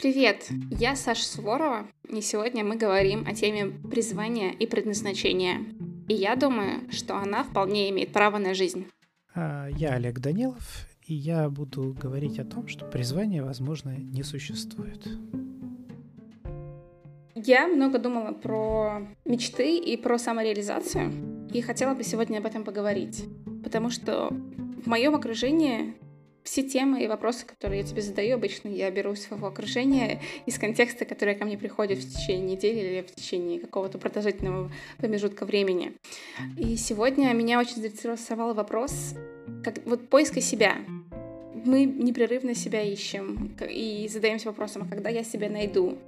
Привет, я Саша Суворова, и сегодня мы говорим о теме призвания и предназначения. И я думаю, что она вполне имеет право на жизнь. А, я Олег Данилов, и я буду говорить о том, что призвания, возможно, не существует. Я много думала про мечты и про самореализацию, и хотела бы сегодня об этом поговорить, потому что в моем окружении все темы и вопросы, которые я тебе задаю, обычно я беру из своего окружения, из контекста, который ко мне приходит в течение недели или в течение какого-то продолжительного промежутка времени. И сегодня меня очень заинтересовал вопрос как, вот поиска себя. Мы непрерывно себя ищем и задаемся вопросом, а когда я себя найду?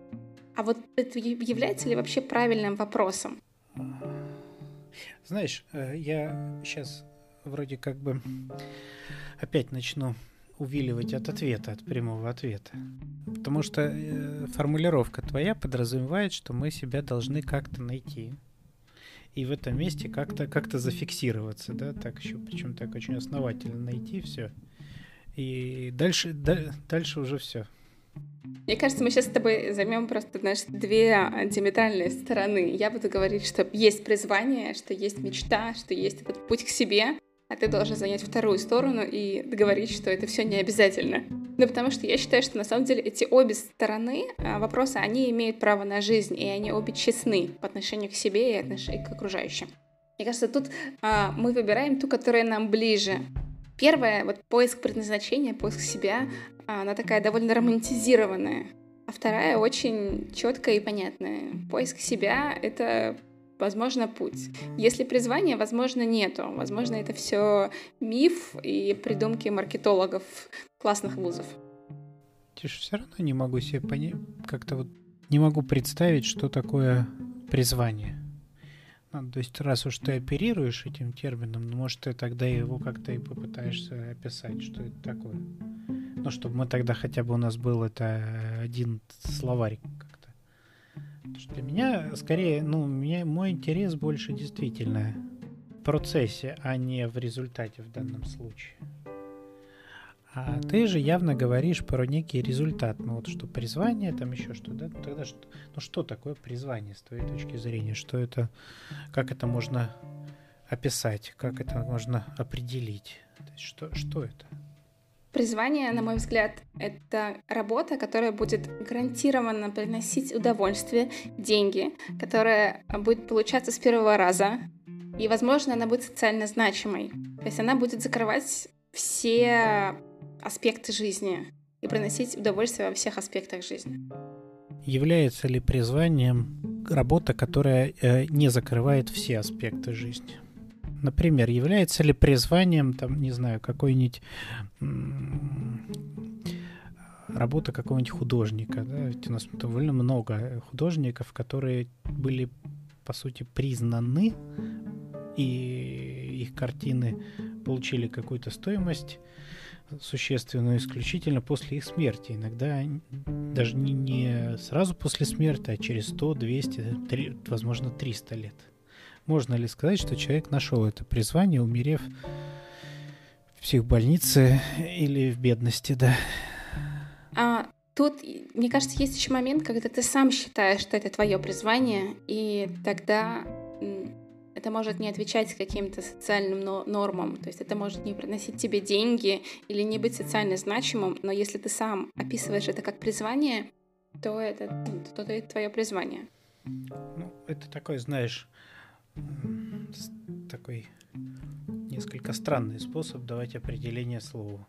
А вот это является ли вообще правильным вопросом? Знаешь, э, я сейчас вроде как бы опять начну увиливать от ответа, от прямого ответа. Потому что э, формулировка твоя подразумевает, что мы себя должны как-то найти. И в этом месте как-то как зафиксироваться, да, так еще, причем так очень основательно найти все. И дальше, да, дальше уже все. Мне кажется, мы сейчас с тобой займем просто знаешь, две диаметральные стороны. Я буду говорить, что есть призвание, что есть мечта, что есть этот путь к себе, а ты должен занять вторую сторону и договорить, что это все не обязательно. Ну, потому что я считаю, что на самом деле эти обе стороны а, вопроса, они имеют право на жизнь, и они обе честны по отношению к себе и, отношению к окружающим. Мне кажется, тут а, мы выбираем ту, которая нам ближе. Первое, вот поиск предназначения, поиск себя, а, она такая довольно романтизированная. А вторая очень четкая и понятная. Поиск себя — это возможно, путь. Если призвания, возможно, нету. Возможно, это все миф и придумки маркетологов классных вузов. Я все равно не могу себе понять, как-то вот не могу представить, что такое призвание. Ну, то есть, раз уж ты оперируешь этим термином, ну, может, ты тогда его как-то и попытаешься описать, что это такое. Ну, чтобы мы тогда хотя бы у нас был это один словарик для меня, скорее, ну, меня, мой интерес больше действительно в процессе, а не в результате в данном случае. А ты же явно говоришь про некий результат. Ну вот что призвание, там еще что, да? Ну, тогда что, ну что такое призвание с твоей точки зрения? Что это, как это можно описать, как это можно определить? Что, что это? Призвание, на мой взгляд, это работа, которая будет гарантированно приносить удовольствие, деньги, которая будет получаться с первого раза, и, возможно, она будет социально значимой. То есть она будет закрывать все аспекты жизни и приносить удовольствие во всех аспектах жизни. Является ли призванием работа, которая э, не закрывает все аспекты жизни? Например, является ли призванием, там, не знаю, какой-нибудь работа какого-нибудь художника. Да? Ведь у нас довольно много художников, которые были, по сути, признаны, и их картины получили какую-то стоимость существенную исключительно после их смерти. Иногда даже не, не сразу после смерти, а через 100, 200, 3, возможно, 300 лет. Можно ли сказать, что человек нашел это призвание, умерев в психбольнице или в бедности, да? А, тут, мне кажется, есть еще момент, когда ты сам считаешь, что это твое призвание, и тогда это может не отвечать каким-то социальным нормам, то есть это может не приносить тебе деньги или не быть социально значимым, но если ты сам описываешь это как призвание, то это, то это твое призвание. Ну, это такой, знаешь, такой несколько странный способ давать определение слову.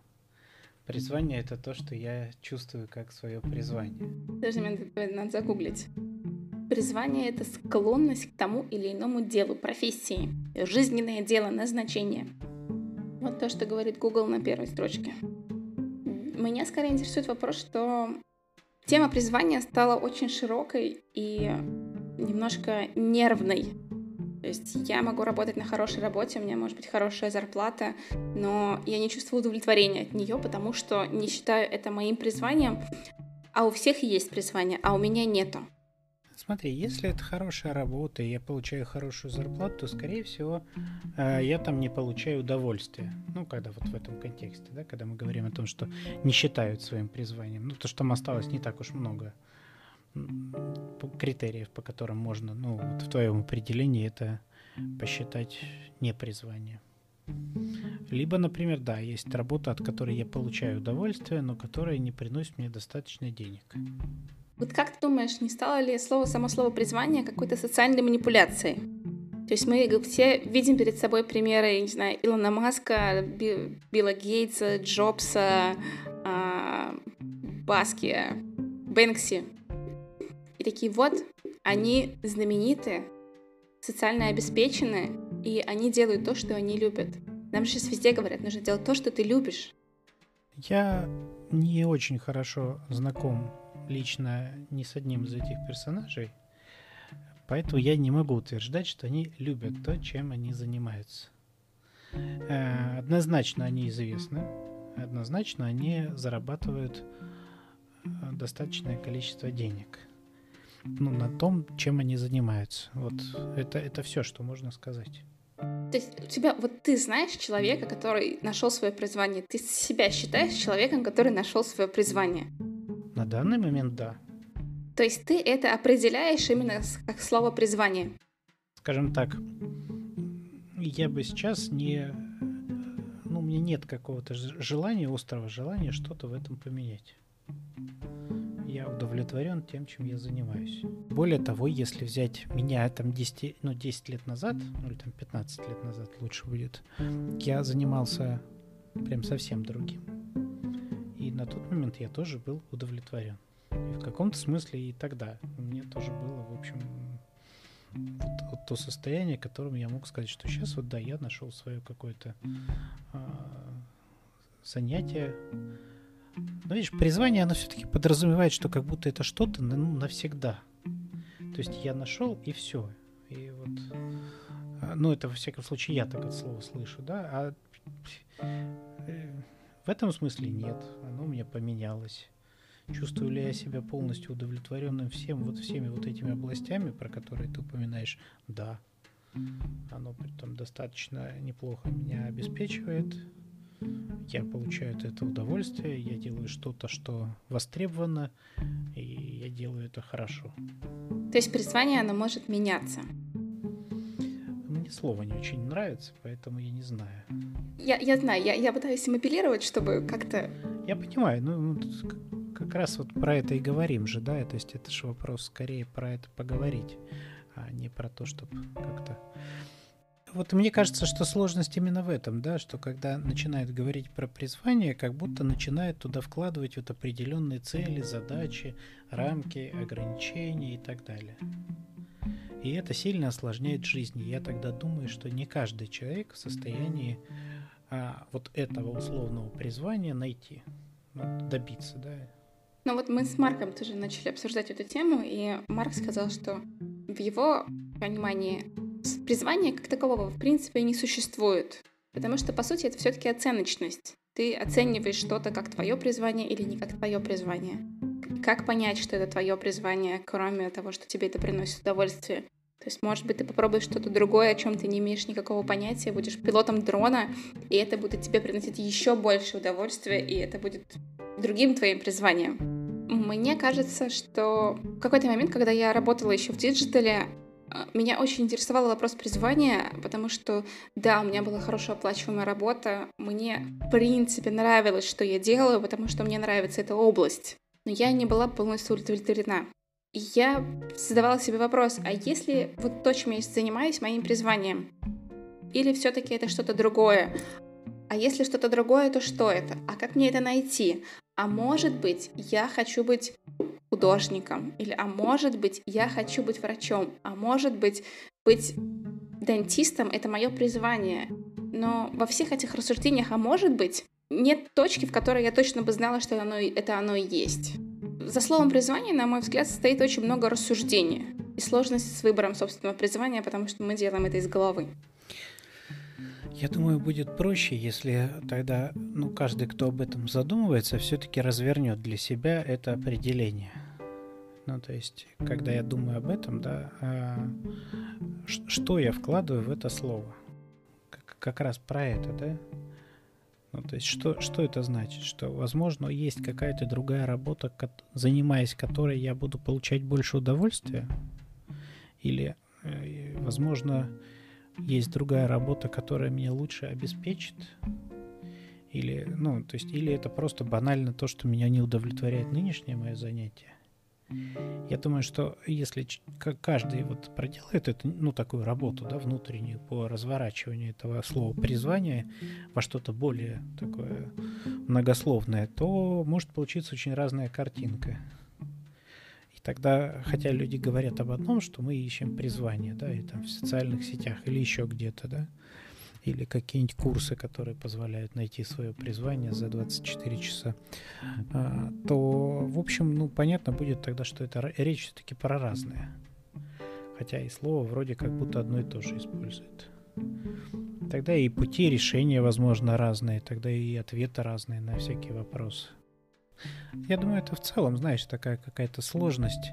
Призвание это то, что я чувствую как свое призвание. Даже мне надо загуглить. Призвание это склонность к тому или иному делу, профессии, жизненное дело, назначение. Вот то, что говорит Google на первой строчке. Меня скорее интересует вопрос, что тема призвания стала очень широкой и немножко нервной то есть я могу работать на хорошей работе, у меня может быть хорошая зарплата, но я не чувствую удовлетворения от нее, потому что не считаю это моим призванием, а у всех есть призвание, а у меня нету. Смотри, если это хорошая работа, и я получаю хорошую зарплату, то, скорее всего, э, я там не получаю удовольствия. Ну, когда вот в этом контексте, да, когда мы говорим о том, что не считают своим призванием. Ну, то, что там осталось не так уж много критериев, по которым можно, ну, вот в твоем определении это посчитать не призвание. Либо, например, да, есть работа, от которой я получаю удовольствие, но которая не приносит мне достаточно денег. Вот как ты думаешь, не стало ли слово, само слово призвание какой-то социальной манипуляцией? То есть мы все видим перед собой примеры, я не знаю, Илона Маска, Билла Гейтса, Джобса, а, Баски, Бэнкси. И такие вот, они знамениты, социально обеспечены, и они делают то, что они любят. Нам сейчас везде говорят, нужно делать то, что ты любишь. Я не очень хорошо знаком лично ни с одним из этих персонажей, поэтому я не могу утверждать, что они любят то, чем они занимаются. Э, однозначно они известны, однозначно они зарабатывают э, достаточное количество денег ну, на том, чем они занимаются. Вот это, это все, что можно сказать. То есть у тебя, вот ты знаешь человека, который нашел свое призвание, ты себя считаешь человеком, который нашел свое призвание? На данный момент да. То есть ты это определяешь именно как слово призвание? Скажем так, я бы сейчас не... Ну, у меня нет какого-то желания, острого желания что-то в этом поменять. Я удовлетворен тем, чем я занимаюсь. Более того, если взять меня там 10, ну, 10 лет назад, ну или там 15 лет назад лучше будет, я занимался прям совсем другим. И на тот момент я тоже был удовлетворен. И в каком-то смысле и тогда мне тоже было, в общем, вот, вот то состояние, которым я мог сказать, что сейчас вот да, я нашел свое какое-то а, занятие. Но видишь, призвание, оно все-таки подразумевает, что как будто это что-то ну, навсегда. То есть я нашел и все. И вот, а, ну это во всяком случае я так от слова слышу, да, а э, в этом смысле нет, оно у меня поменялось. Чувствую ли я себя полностью удовлетворенным всем, вот всеми вот этими областями, про которые ты упоминаешь? Да. Оно при том достаточно неплохо меня обеспечивает. Я получаю от этого удовольствие, я делаю что-то, что востребовано, и я делаю это хорошо. То есть призвание, оно может меняться? Мне слово не очень нравится, поэтому я не знаю. Я, я знаю, я, я пытаюсь им апеллировать, чтобы как-то... Я понимаю, ну, ну как раз вот про это и говорим же, да, то есть это же вопрос скорее про это поговорить, а не про то, чтобы как-то... Вот мне кажется, что сложность именно в этом, да, что когда начинают говорить про призвание, как будто начинают туда вкладывать вот определенные цели, задачи, рамки, ограничения и так далее. И это сильно осложняет жизнь. Я тогда думаю, что не каждый человек в состоянии а, вот этого условного призвания найти, вот, добиться, да. Ну вот мы с Марком тоже начали обсуждать эту тему, и Марк сказал, что в его понимании призвания как такового в принципе не существует, потому что по сути это все-таки оценочность. Ты оцениваешь что-то как твое призвание или не как твое призвание. Как понять, что это твое призвание, кроме того, что тебе это приносит удовольствие? То есть, может быть, ты попробуешь что-то другое, о чем ты не имеешь никакого понятия, будешь пилотом дрона, и это будет тебе приносить еще больше удовольствия, и это будет другим твоим призванием. Мне кажется, что в какой-то момент, когда я работала еще в digital е, меня очень интересовал вопрос призвания, потому что, да, у меня была хорошо оплачиваемая работа, мне, в принципе, нравилось, что я делаю, потому что мне нравится эта область, но я не была полностью удовлетворена я задавала себе вопрос, а если вот то, чем я занимаюсь, моим призванием? Или все-таки это что-то другое? А если что-то другое, то что это? А как мне это найти? А может быть, я хочу быть художником? Или а может быть, я хочу быть врачом? А может быть, быть дантистом — это мое призвание? Но во всех этих рассуждениях, а может быть, нет точки, в которой я точно бы знала, что оно, это оно и есть. За словом призвание, на мой взгляд, стоит очень много рассуждения и сложности с выбором собственного призвания, потому что мы делаем это из головы. Я думаю, будет проще, если тогда ну, каждый, кто об этом задумывается, все-таки развернет для себя это определение. Ну, то есть, когда я думаю об этом, да, а, что я вкладываю в это слово? Как, как раз про это, да? Ну, то есть, что, что это значит? Что, возможно, есть какая-то другая работа, занимаясь которой я буду получать больше удовольствия? Или, э, возможно, есть другая работа, которая меня лучше обеспечит? Или, ну, то есть, или это просто банально то, что меня не удовлетворяет нынешнее мое занятие? Я думаю, что если каждый вот проделает эту, ну, такую работу, да, внутреннюю по разворачиванию этого слова призвания во что-то более такое многословное, то может получиться очень разная картинка. И тогда, хотя люди говорят об одном, что мы ищем призвание, да, и там в социальных сетях или еще где-то, да, или какие-нибудь курсы, которые позволяют найти свое призвание за 24 часа, а, то, в общем, ну, понятно будет тогда, что это речь все-таки про разное. Хотя и слово вроде как будто одно и то же использует. Тогда и пути решения, возможно, разные, тогда и ответы разные на всякие вопросы. Я думаю, это в целом, знаешь, такая какая-то сложность,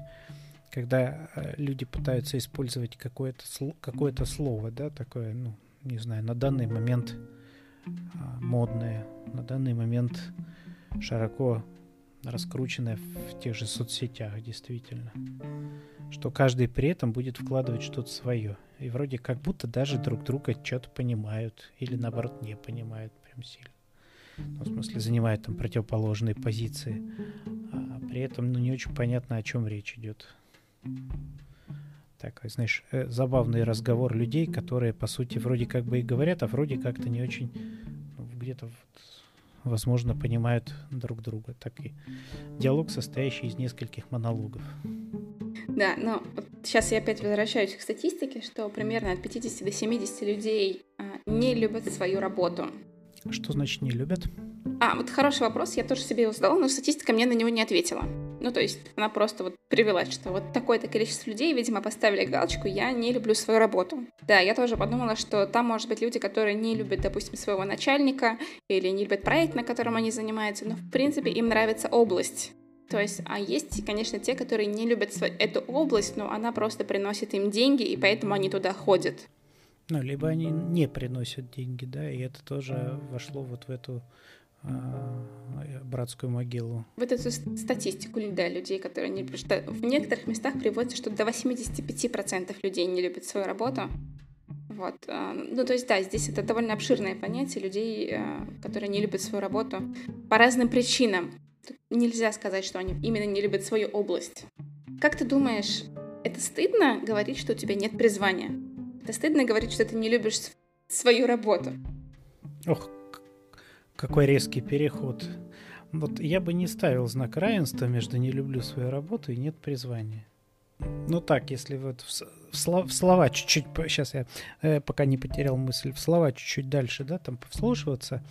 когда э, люди пытаются использовать какое-то какое слово, да, такое, ну, не знаю, на данный момент а, модное, на данный момент широко раскрученное в тех же соцсетях, действительно. Что каждый при этом будет вкладывать что-то свое. И вроде как будто даже друг друга что-то понимают. Или наоборот не понимают прям сильно. Ну, в смысле, занимают там противоположные позиции. А при этом ну, не очень понятно, о чем речь идет такой, знаешь, э, забавный разговор людей, которые, по сути, вроде как бы и говорят, а вроде как-то не очень, ну, где-то, вот, возможно, понимают друг друга. Так и диалог, состоящий из нескольких монологов. Да, но вот сейчас я опять возвращаюсь к статистике, что примерно от 50 до 70 людей а, не любят свою работу. Что значит не любят? А, вот хороший вопрос, я тоже себе его задала, но статистика мне на него не ответила. Ну, то есть она просто вот привела, что вот такое-то количество людей, видимо, поставили галочку «я не люблю свою работу». Да, я тоже подумала, что там, может быть, люди, которые не любят, допустим, своего начальника или не любят проект, на котором они занимаются, но, в принципе, им нравится область. То есть, а есть, конечно, те, которые не любят эту область, но она просто приносит им деньги, и поэтому они туда ходят. Ну, либо они не приносят деньги, да, и это тоже вошло вот в эту а, братскую могилу. Вот эту статистику да, людей, которые не... Что в некоторых местах приводится, что до 85% людей не любят свою работу. Вот. А, ну, то есть, да, здесь это довольно обширное понятие людей, а, которые не любят свою работу по разным причинам. Тут нельзя сказать, что они именно не любят свою область. Как ты думаешь, это стыдно говорить, что у тебя нет призвания? Это стыдно говорить, что ты не любишь свою работу? Ох, какой резкий переход. Вот я бы не ставил знак равенства между «не люблю свою работу» и «нет призвания». Ну так, если вот в, в, слов, в слова чуть-чуть, сейчас я э, пока не потерял мысль, в слова чуть-чуть дальше, да, там вслушиваться,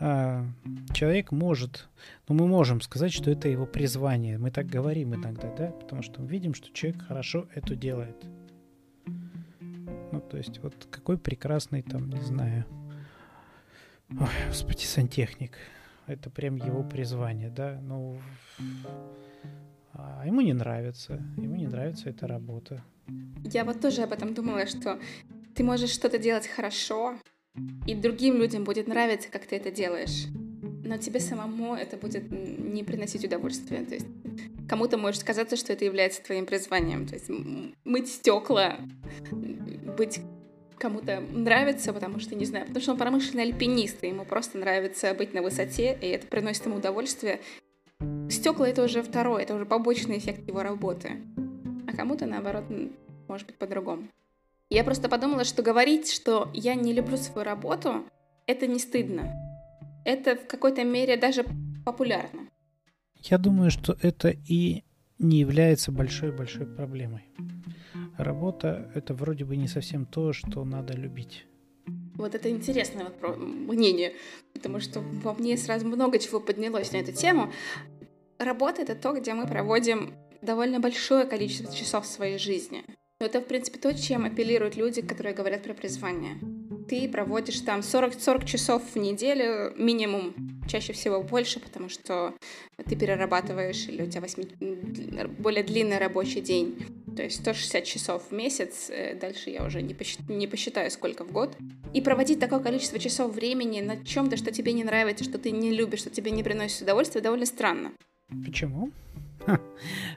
э, человек может, ну мы можем сказать, что это его призвание, мы так говорим иногда, да, потому что мы видим, что человек хорошо это делает. Ну, то есть вот какой прекрасный там, не знаю, Ой, господи, сантехник. Это прям его призвание, да? Ну, а ему не нравится. Ему не нравится эта работа. Я вот тоже об этом думала, что ты можешь что-то делать хорошо, и другим людям будет нравиться, как ты это делаешь. Но тебе самому это будет не приносить удовольствия. То есть кому-то может казаться, что это является твоим призванием. То есть мыть стекла, быть кому-то нравится, потому что, не знаю, потому что он промышленный альпинист, и ему просто нравится быть на высоте, и это приносит ему удовольствие. Стекла — это уже второе, это уже побочный эффект его работы. А кому-то, наоборот, может быть по-другому. Я просто подумала, что говорить, что я не люблю свою работу, это не стыдно. Это в какой-то мере даже популярно. Я думаю, что это и не является большой-большой проблемой работа — это вроде бы не совсем то, что надо любить. Вот это интересное вот мнение, потому что во мне сразу много чего поднялось на эту тему. Работа — это то, где мы проводим довольно большое количество часов своей жизни. Но это, в принципе, то, чем апеллируют люди, которые говорят про призвание. Ты проводишь там 40, 40 часов в неделю минимум, чаще всего больше, потому что ты перерабатываешь, или у тебя 8, более длинный рабочий день, то есть 160 часов в месяц, э, дальше я уже не, посчитаю, не посчитаю, сколько в год. И проводить такое количество часов времени на чем-то, что тебе не нравится, что ты не любишь, что тебе не приносит удовольствия, довольно странно. Почему?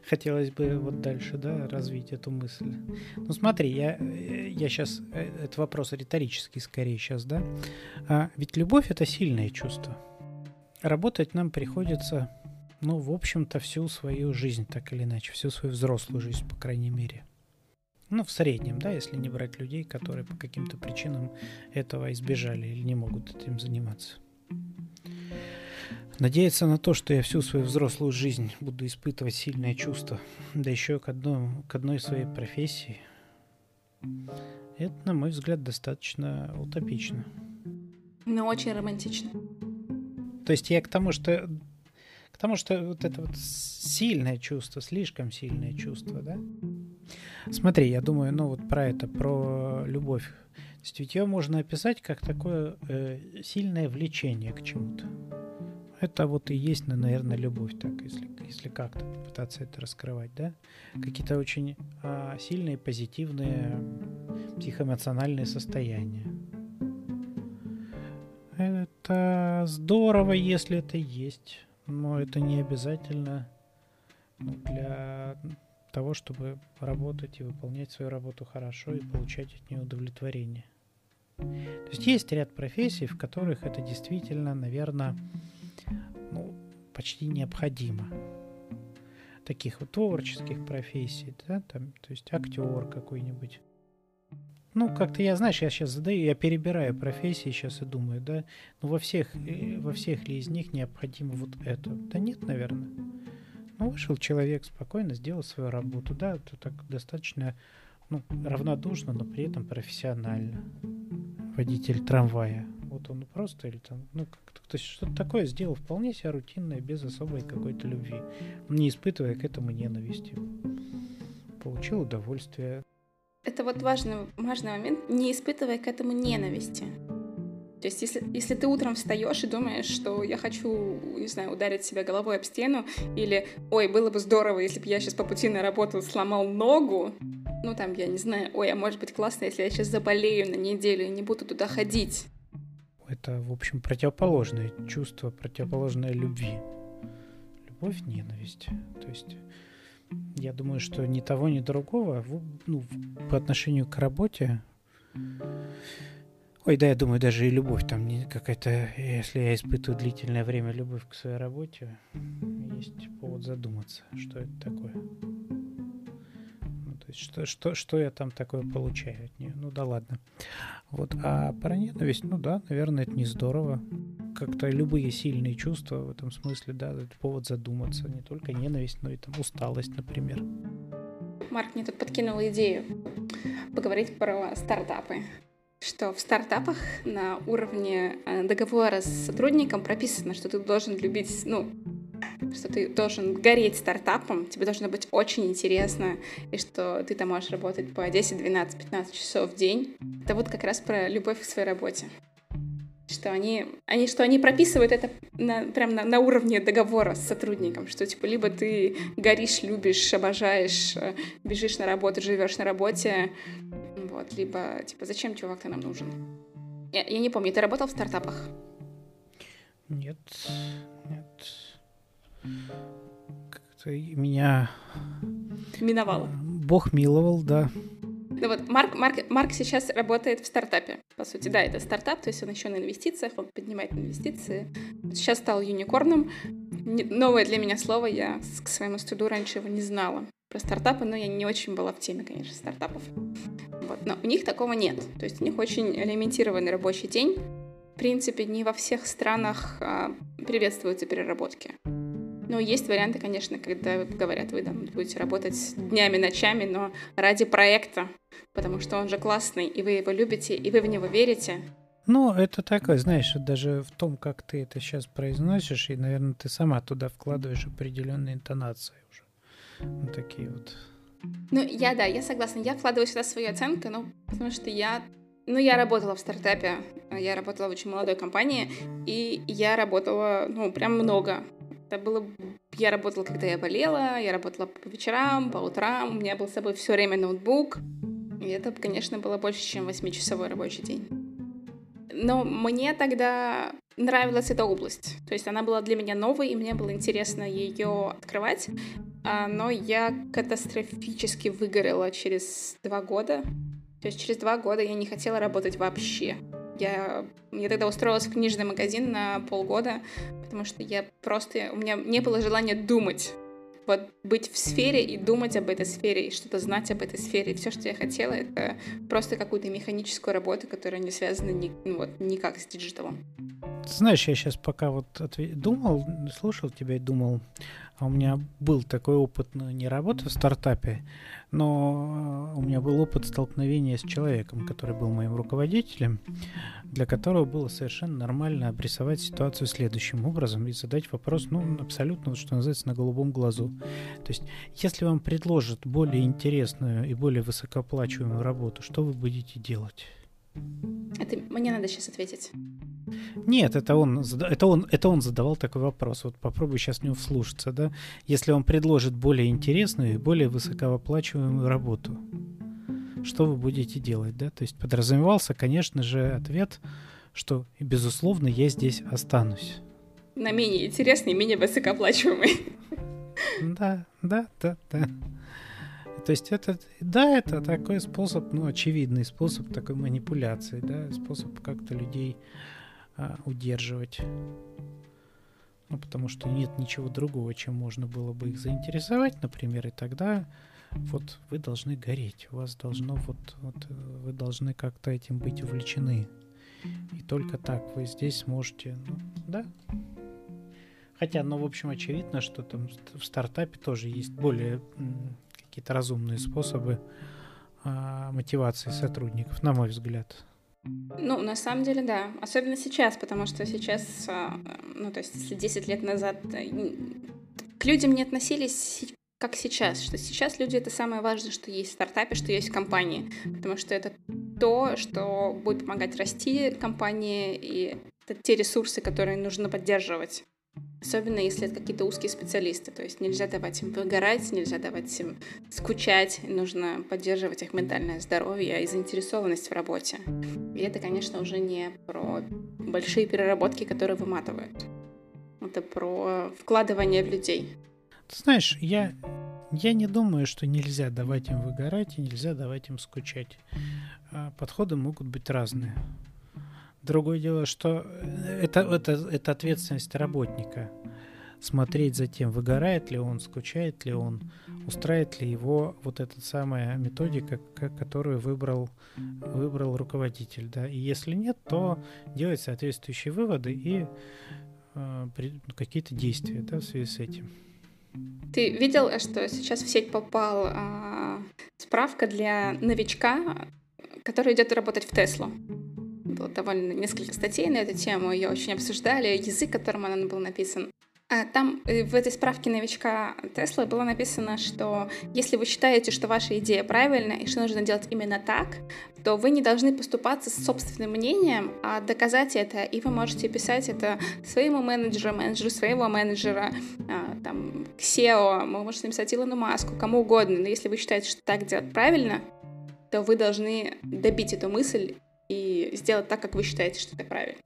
Хотелось бы вот дальше, да, развить эту мысль. Ну смотри, я, я сейчас, это вопрос риторический скорее сейчас, да. А, ведь любовь это сильное чувство. Работать нам приходится, ну, в общем-то, всю свою жизнь, так или иначе, всю свою взрослую жизнь, по крайней мере. Ну, в среднем, да, если не брать людей, которые по каким-то причинам этого избежали или не могут этим заниматься. Надеяться на то, что я всю свою взрослую жизнь буду испытывать сильное чувство, да еще к, одной, к одной своей профессии, это, на мой взгляд, достаточно утопично. Но очень романтично. То есть я к тому, что к тому, что вот это вот сильное чувство, слишком сильное чувство, да? Смотри, я думаю, ну вот про это, про любовь. То есть ведь ее можно описать как такое э, сильное влечение к чему-то. Это вот и есть, наверное, любовь, так, если, если как-то пытаться это раскрывать, да? Какие-то очень а, сильные, позитивные психоэмоциональные состояния. Это здорово, если это есть, но это не обязательно ну, для того, чтобы работать и выполнять свою работу хорошо и получать от нее удовлетворение. То есть есть ряд профессий, в которых это действительно, наверное, ну, почти необходимо. Таких вот творческих профессий, да, там, то есть актер какой-нибудь. Ну, как-то я, знаешь, я сейчас задаю, я перебираю профессии сейчас и думаю, да, ну во всех, э, во всех ли из них необходимо вот это? Да нет, наверное. Ну, вышел человек спокойно, сделал свою работу, да, это так достаточно ну, равнодушно, но при этом профессионально. Водитель трамвая. Вот он просто или там, ну, как-то то есть что-то такое сделал вполне себе рутинное, без особой какой-то любви, не испытывая к этому ненависти. Получил удовольствие. Это вот важный, важный момент, не испытывая к этому ненависти. То есть, если, если ты утром встаешь и думаешь, что я хочу, не знаю, ударить себя головой об стену, или, ой, было бы здорово, если бы я сейчас по пути на работу сломал ногу, ну там, я не знаю, ой, а может быть классно, если я сейчас заболею на неделю и не буду туда ходить. Это, в общем, противоположное чувство, противоположное любви. Любовь, ненависть. То есть я думаю, что ни того, ни другого ну, по отношению к работе Ой, да, я думаю, даже и любовь там не какая-то, если я испытываю длительное время любовь к своей работе, есть повод задуматься, что это такое. Есть, что, что, что я там такое получаю от нее. Ну да ладно. Вот. А про ненависть, ну да, наверное, это не здорово. Как-то любые сильные чувства в этом смысле, да, это повод задуматься. Не только ненависть, но и там усталость, например. Марк мне тут подкинул идею поговорить про стартапы что в стартапах на уровне э, договора с сотрудником прописано, что ты должен любить, ну, что ты должен гореть стартапом, тебе должно быть очень интересно, и что ты там можешь работать по 10, 12, 15 часов в день. Это вот как раз про любовь к своей работе. Что они, они, что они прописывают это на, прям на, на уровне договора с сотрудником, что типа либо ты горишь, любишь, обожаешь, э, бежишь на работу, живешь на работе, вот, либо, типа, зачем, чувак, ты нам нужен? Я, я не помню, ты работал в стартапах? Нет, нет. Как-то меня... Миновало. Бог миловал, да. Ну вот, Марк, Марк, Марк сейчас работает в стартапе, по сути. Да, это стартап, то есть он еще на инвестициях, он поднимает инвестиции. Сейчас стал юникорном. Новое для меня слово, я к своему студу раньше его не знала про стартапы, но я не очень была в теме, конечно, стартапов. Вот. Но у них такого нет. То есть у них очень элементированный рабочий день. В принципе, не во всех странах а, приветствуются переработки. Но есть варианты, конечно, когда говорят, вы там будете работать днями, ночами, но ради проекта, потому что он же классный, и вы его любите, и вы в него верите. Ну, это такое, знаешь, даже в том, как ты это сейчас произносишь, и, наверное, ты сама туда вкладываешь определенные интонации уже. Вот такие вот. Ну, я, да, я согласна. Я вкладываю сюда свою оценку, ну, потому что я Ну, я работала в стартапе, я работала в очень молодой компании, и я работала, ну, прям много. Это было... Я работала, когда я болела, я работала по вечерам, по утрам, у меня был с собой все время ноутбук, и это, конечно, было больше, чем 8-часовой рабочий день. Но мне тогда нравилась эта область. То есть она была для меня новой, и мне было интересно ее открывать. А, но я катастрофически выгорела через два года. То есть через два года я не хотела работать вообще. Я, я тогда устроилась в книжный магазин на полгода, потому что я просто... У меня не было желания думать. Вот быть в сфере и думать об этой сфере, и что-то знать об этой сфере. И все, что я хотела, это просто какую-то механическую работу, которая не связана ни, ну, вот, никак с digital ом. Знаешь, я сейчас пока вот отв... думал, слушал тебя и думал, а у меня был такой опыт ну, не работы в стартапе, но у меня был опыт столкновения с человеком, который был моим руководителем, для которого было совершенно нормально обрисовать ситуацию следующим образом и задать вопрос, ну, абсолютно, что называется, на голубом глазу. То есть, если вам предложат более интересную и более высокооплачиваемую работу, что вы будете делать? Это мне надо сейчас ответить. Нет, это он, это, он, это он задавал такой вопрос. Вот попробуй сейчас в него вслушаться, да? Если он предложит более интересную и более высокооплачиваемую работу, что вы будете делать, да? То есть подразумевался, конечно же, ответ, что, безусловно, я здесь останусь. На менее интересный, менее высокооплачиваемый. Да, да, да, да. То есть это, да, это такой способ, ну, очевидный способ такой манипуляции, да, способ как-то людей а, удерживать. Ну, потому что нет ничего другого, чем можно было бы их заинтересовать, например, и тогда вот вы должны гореть, у вас должно вот, вот вы должны как-то этим быть увлечены. И только так вы здесь сможете, ну, да. Хотя, ну, в общем, очевидно, что там в стартапе тоже есть более какие-то разумные способы а, мотивации сотрудников, на мой взгляд. Ну, на самом деле, да. Особенно сейчас, потому что сейчас, а, ну, то есть, если 10 лет назад э, к людям не относились как сейчас, что сейчас люди — это самое важное, что есть в стартапе, что есть в компании, потому что это то, что будет помогать расти компании, и это те ресурсы, которые нужно поддерживать. Особенно если это какие-то узкие специалисты. То есть нельзя давать им выгорать, нельзя давать им скучать. Нужно поддерживать их ментальное здоровье и заинтересованность в работе. И это, конечно, уже не про большие переработки, которые выматывают. Это про вкладывание в людей. Ты знаешь, я, я не думаю, что нельзя давать им выгорать и нельзя давать им скучать. А подходы могут быть разные. Другое дело, что э, это, это, это ответственность работника. Смотреть за тем, выгорает ли он, скучает ли он, устраивает ли его вот эта самая методика, которую выбрал, выбрал руководитель. Да? И если нет, то делать соответствующие выводы и э, какие-то действия да, в связи с этим. Ты видел, что сейчас в сеть попал э, справка для новичка, который идет работать в Теслу? Было довольно несколько статей на эту тему, ее очень обсуждали, язык, которым она был написан. А там э, в этой справке новичка Тесла было написано, что если вы считаете, что ваша идея правильная и что нужно делать именно так, то вы не должны поступаться с собственным мнением, а доказать это, и вы можете писать это своему менеджеру, менеджеру своего менеджера, а, там, SEO, вы можете написать Илону Маску, кому угодно, но если вы считаете, что так делать правильно, то вы должны добить эту мысль и сделать так, как вы считаете, что это правильно.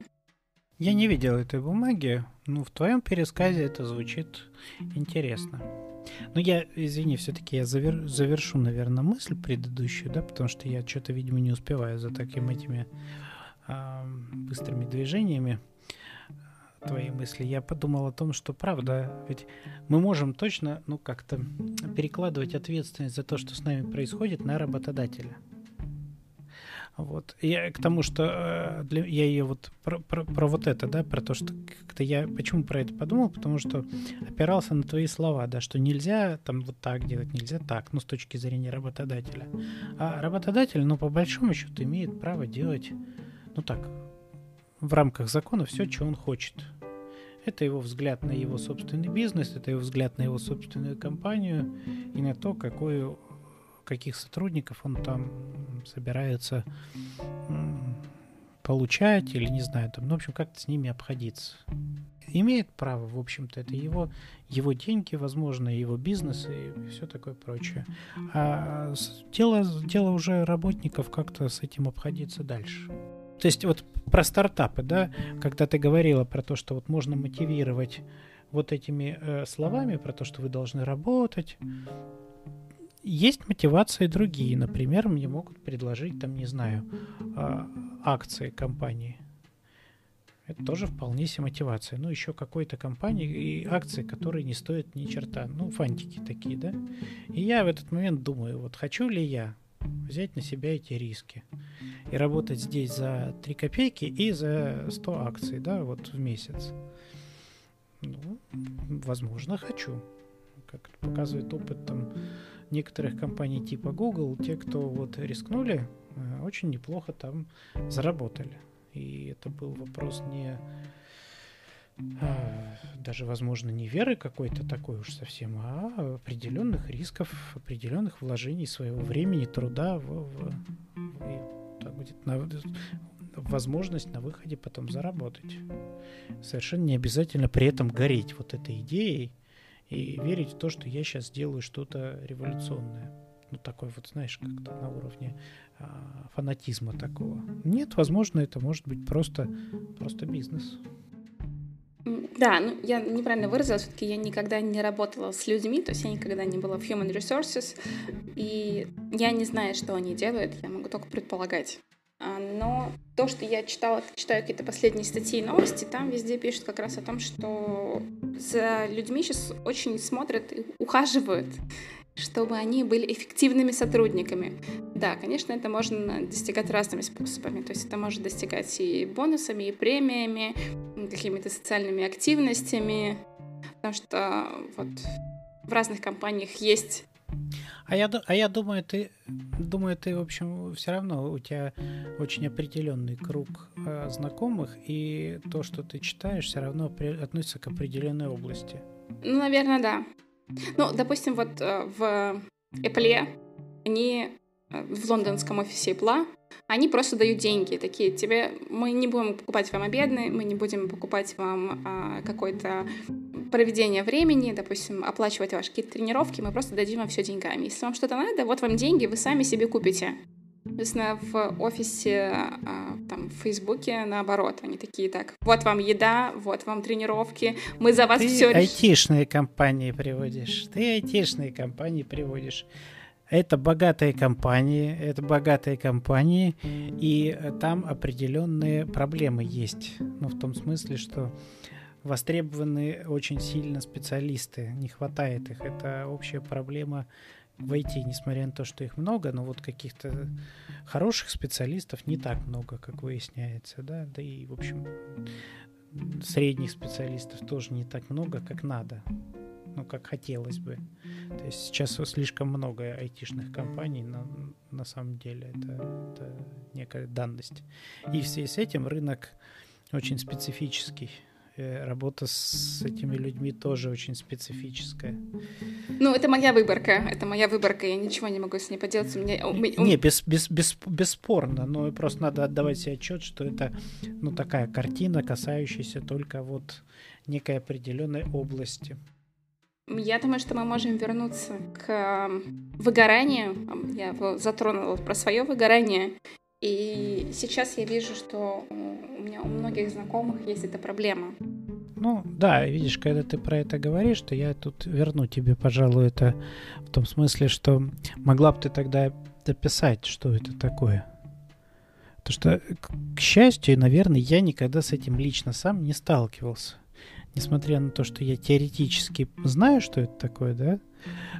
Я не видел этой бумаги, но в твоем пересказе это звучит интересно. Но я, извини, все-таки я завер, завершу, наверное, мысль предыдущую, да, потому что я что-то, видимо, не успеваю за такими этими э, быстрыми движениями твои мысли. Я подумал о том, что правда, ведь мы можем точно, ну, как-то перекладывать ответственность за то, что с нами происходит, на работодателя. Вот. Я к тому, что э, для, я ее вот про, про, про вот это, да, про то, что как-то я почему про это подумал, потому что опирался на твои слова, да, что нельзя там вот так делать, нельзя так, ну, с точки зрения работодателя. А работодатель, ну, по большому счету, имеет право делать, ну, так, в рамках закона все, что он хочет. Это его взгляд на его собственный бизнес, это его взгляд на его собственную компанию и на то, какую каких сотрудников он там собирается получать или не знаю, там, ну, в общем, как-то с ними обходиться. Имеет право, в общем-то, это его, его деньги, возможно, его бизнес и все такое прочее. А дело, дело уже работников как-то с этим обходиться дальше. То есть вот про стартапы, да, когда ты говорила про то, что вот можно мотивировать вот этими э, словами про то, что вы должны работать, есть мотивации другие. Например, мне могут предложить, там, не знаю, э, акции компании. Это тоже вполне себе мотивация. Ну, еще какой-то компании и акции, которые не стоят ни черта. Ну, фантики такие, да? И я в этот момент думаю, вот хочу ли я взять на себя эти риски и работать здесь за 3 копейки и за 100 акций, да, вот в месяц. Ну, возможно, хочу. Как показывает опыт там некоторых компаний типа Google, те, кто вот рискнули, э, очень неплохо там заработали. И это был вопрос не а, даже, возможно, не веры какой-то такой уж совсем, а определенных рисков, определенных вложений своего времени, труда в, в, в так будет на, возможность на выходе потом заработать. Совершенно не обязательно при этом гореть вот этой идеей и верить в то, что я сейчас делаю что-то революционное. Ну, такой вот, знаешь, как-то на уровне а, фанатизма такого. Нет, возможно, это может быть просто, просто бизнес. Да, ну я неправильно выразилась, все-таки я никогда не работала с людьми, то есть я никогда не была в Human Resources, и я не знаю, что они делают, я могу только предполагать. А, но то, что я читала, читаю какие-то последние статьи и новости, там везде пишут как раз о том, что за людьми сейчас очень смотрят и ухаживают, чтобы они были эффективными сотрудниками. Да, конечно, это можно достигать разными способами. То есть это может достигать и бонусами, и премиями, какими-то социальными активностями, потому что вот в разных компаниях есть а я, а я думаю, ты, думаю, ты, в общем, все равно у тебя очень определенный круг э, знакомых, и то, что ты читаешь, все равно при, относится к определенной области. Ну, наверное, да. Ну, допустим, вот э, в Apple они э, в лондонском офисе Apple, они просто дают деньги, такие, тебе, мы не будем покупать вам обедны, мы не будем покупать вам а, какой-то проведение времени, допустим, оплачивать ваши какие-то тренировки, мы просто дадим вам все деньгами. Если вам что-то надо, вот вам деньги, вы сами себе купите. Соответственно, в офисе, а, там, в Фейсбуке, наоборот, они такие, так, вот вам еда, вот вам тренировки, мы за вас ты все... Ты айтишные компании приводишь, ты айтишные компании приводишь. Это богатые компании, это богатые компании, и там определенные проблемы есть. Ну, в том смысле, что востребованы очень сильно специалисты, не хватает их. Это общая проблема в IT, несмотря на то, что их много, но вот каких-то хороших специалистов не так много, как выясняется, да, да и, в общем, средних специалистов тоже не так много, как надо, ну, как хотелось бы. То есть сейчас слишком много айтишных компаний, но на самом деле это, это некая данность. И в связи с этим рынок очень специфический. Э, работа с этими людьми тоже очень специфическая. Ну, это моя выборка, это моя выборка, я ничего не могу с ней поделать. У меня, Не, без, без, без, бесспорно, но просто надо отдавать себе отчет, что это ну, такая картина, касающаяся только вот некой определенной области. Я думаю, что мы можем вернуться к выгоранию. Я затронула про свое выгорание. И сейчас я вижу, что у меня у многих знакомых есть эта проблема. Ну, да, видишь, когда ты про это говоришь, то я тут верну тебе, пожалуй, это в том смысле, что могла бы ты тогда дописать, что это такое. Потому что, к счастью, наверное, я никогда с этим лично сам не сталкивался. Несмотря на то, что я теоретически знаю, что это такое, да,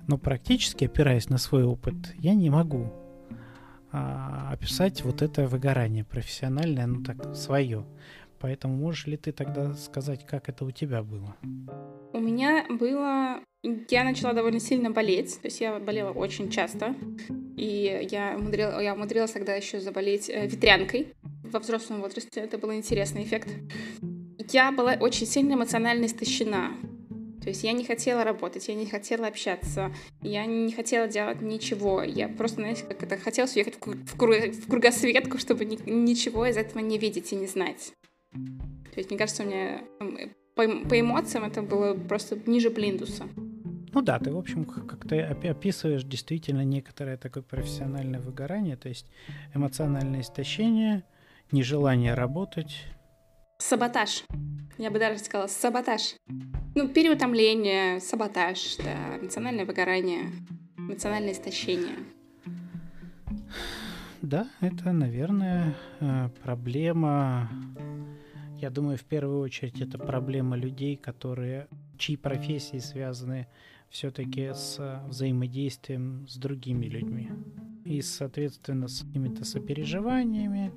но практически, опираясь на свой опыт, я не могу а, описать вот это выгорание профессиональное, ну так, свое. Поэтому можешь ли ты тогда сказать, как это у тебя было? У меня было... Я начала довольно сильно болеть, то есть я болела очень часто, и я, умудрила, я умудрилась тогда еще заболеть э, ветрянкой во взрослом возрасте. Это был интересный эффект. Я была очень сильно эмоционально истощена. То есть я не хотела работать, я не хотела общаться, я не хотела делать ничего. Я просто, знаете, как это, хотела уехать в, в, в кругосветку, чтобы ни, ничего из этого не видеть и не знать. То есть, мне кажется, у меня по, по эмоциям это было просто ниже плинтуса. Ну да, ты, в общем, как ты описываешь действительно некоторое такое профессиональное выгорание, то есть эмоциональное истощение, нежелание работать. Саботаж. Я бы даже сказала саботаж. Ну, переутомление, саботаж, да, эмоциональное выгорание, эмоциональное истощение. Да, это, наверное, э, проблема я думаю, в первую очередь это проблема людей, которые, чьи профессии связаны все-таки с взаимодействием с другими людьми. И, соответственно, с какими-то сопереживаниями,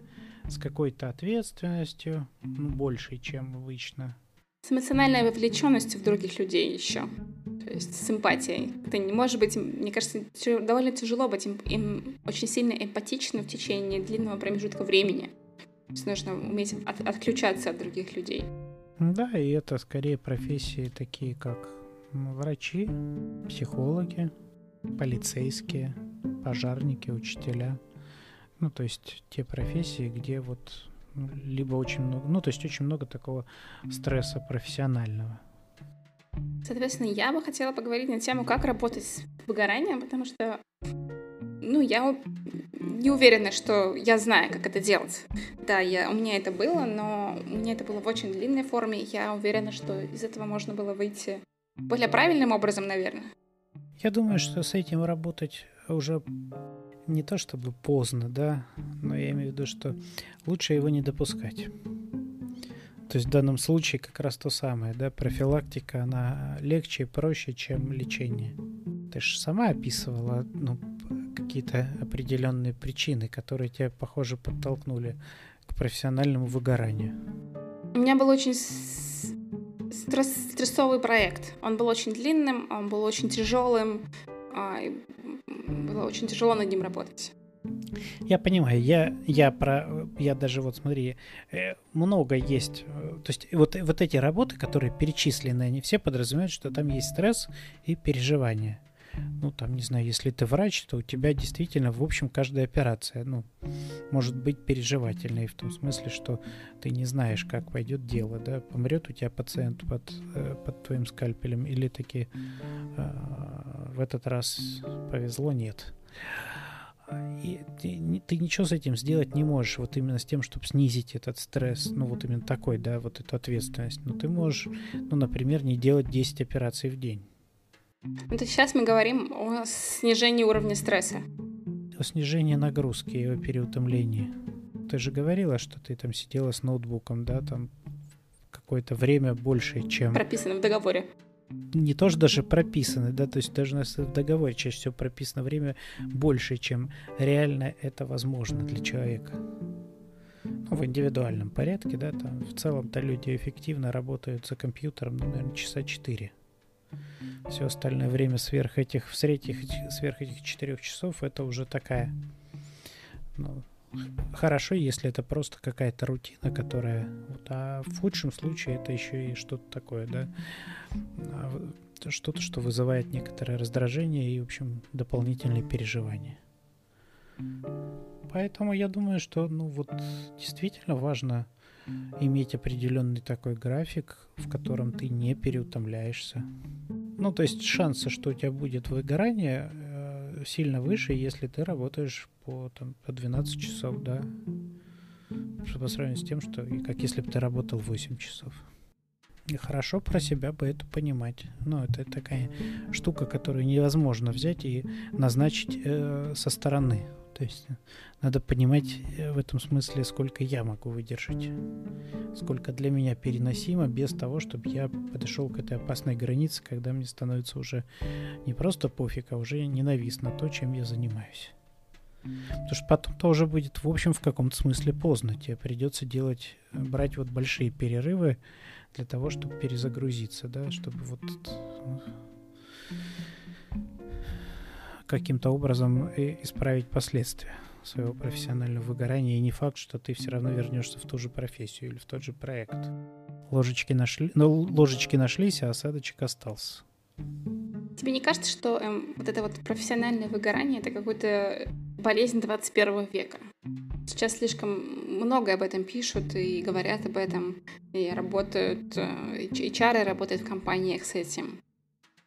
с какой-то ответственностью, ну, большей, чем обычно. С эмоциональной вовлеченностью в других людей еще. То есть с эмпатией. Это не может быть, мне кажется, довольно тяжело быть им, им очень сильно эмпатичным в течение длинного промежутка времени. То есть нужно уметь от, отключаться от других людей. Да, и это скорее профессии такие, как врачи, психологи, полицейские, пожарники, учителя. Ну, то есть те профессии, где вот ну, либо очень много, ну, то есть очень много такого стресса профессионального. Соответственно, я бы хотела поговорить на тему, как работать с выгоранием, потому что, ну, я не уверена, что я знаю, как это делать. Да, я, у меня это было, но у меня это было в очень длинной форме. Я уверена, что из этого можно было выйти более правильным образом, наверное. Я думаю, что с этим работать уже не то чтобы поздно, да, но я имею в виду, что лучше его не допускать. То есть в данном случае как раз то самое, да, профилактика, она легче и проще, чем лечение. Ты же сама описывала, ну, какие-то определенные причины, которые тебя, похоже, подтолкнули к профессиональному выгоранию? У меня был очень стресс стрессовый проект. Он был очень длинным, он был очень тяжелым, а, было очень тяжело над ним работать. Я понимаю, я, я про, я даже вот смотри, э, много есть, э, то есть вот, вот эти работы, которые перечислены, они все подразумевают, что там есть стресс и переживания ну, там, не знаю, если ты врач, то у тебя действительно, в общем, каждая операция, ну, может быть переживательной в том смысле, что ты не знаешь, как пойдет дело, да, помрет у тебя пациент под, э, под твоим скальпелем или таки э, в этот раз повезло, нет. И ты, ты ничего с этим сделать не можешь, вот именно с тем, чтобы снизить этот стресс, ну вот именно такой, да, вот эту ответственность. Но ты можешь, ну, например, не делать 10 операций в день ну, то сейчас мы говорим о снижении уровня стресса. О снижении нагрузки и о переутомлении. Ты же говорила, что ты там сидела с ноутбуком, да, там какое-то время больше, чем... Прописано в договоре. Не то, что даже прописано, да, то есть даже у нас в договоре чаще всего прописано время больше, чем реально это возможно для человека. Ну, в индивидуальном порядке, да, там в целом-то люди эффективно работают за компьютером, ну, наверное, часа четыре. Все остальное время сверх этих, средь этих, сверх этих четырех часов это уже такая, ну, хорошо, если это просто какая-то рутина, которая, вот, а в худшем случае это еще и что-то такое, да, а что-то, что вызывает некоторое раздражение и, в общем, дополнительные переживания. Поэтому я думаю, что, ну вот, действительно важно иметь определенный такой график, в котором ты не переутомляешься. Ну, то есть шансы, что у тебя будет выгорание, э, сильно выше, если ты работаешь по, там, по 12 часов, да, по сравнению с тем, что как если бы ты работал 8 часов. И хорошо про себя бы это понимать. Ну, это такая штука, которую невозможно взять и назначить э, со стороны. То есть надо понимать э, в этом смысле, сколько я могу выдержать, сколько для меня переносимо без того, чтобы я подошел к этой опасной границе, когда мне становится уже не просто пофиг, а уже ненавистно то, чем я занимаюсь. Потому что потом-то уже будет, в общем, в каком-то смысле поздно. Тебе придется делать, э, брать вот большие перерывы для того, чтобы перезагрузиться, да, чтобы вот каким-то образом исправить последствия. своего профессионального выгорания, и не факт, что ты все равно вернешься в ту же профессию или в тот же проект. Ложечки, нашли, ну, ложечки нашлись, а осадочек остался. Тебе не кажется, что эм, вот это вот профессиональное выгорание это какая-то болезнь 21 века? Сейчас слишком много об этом пишут и говорят об этом, и работают, э, и HR работают в компаниях с этим.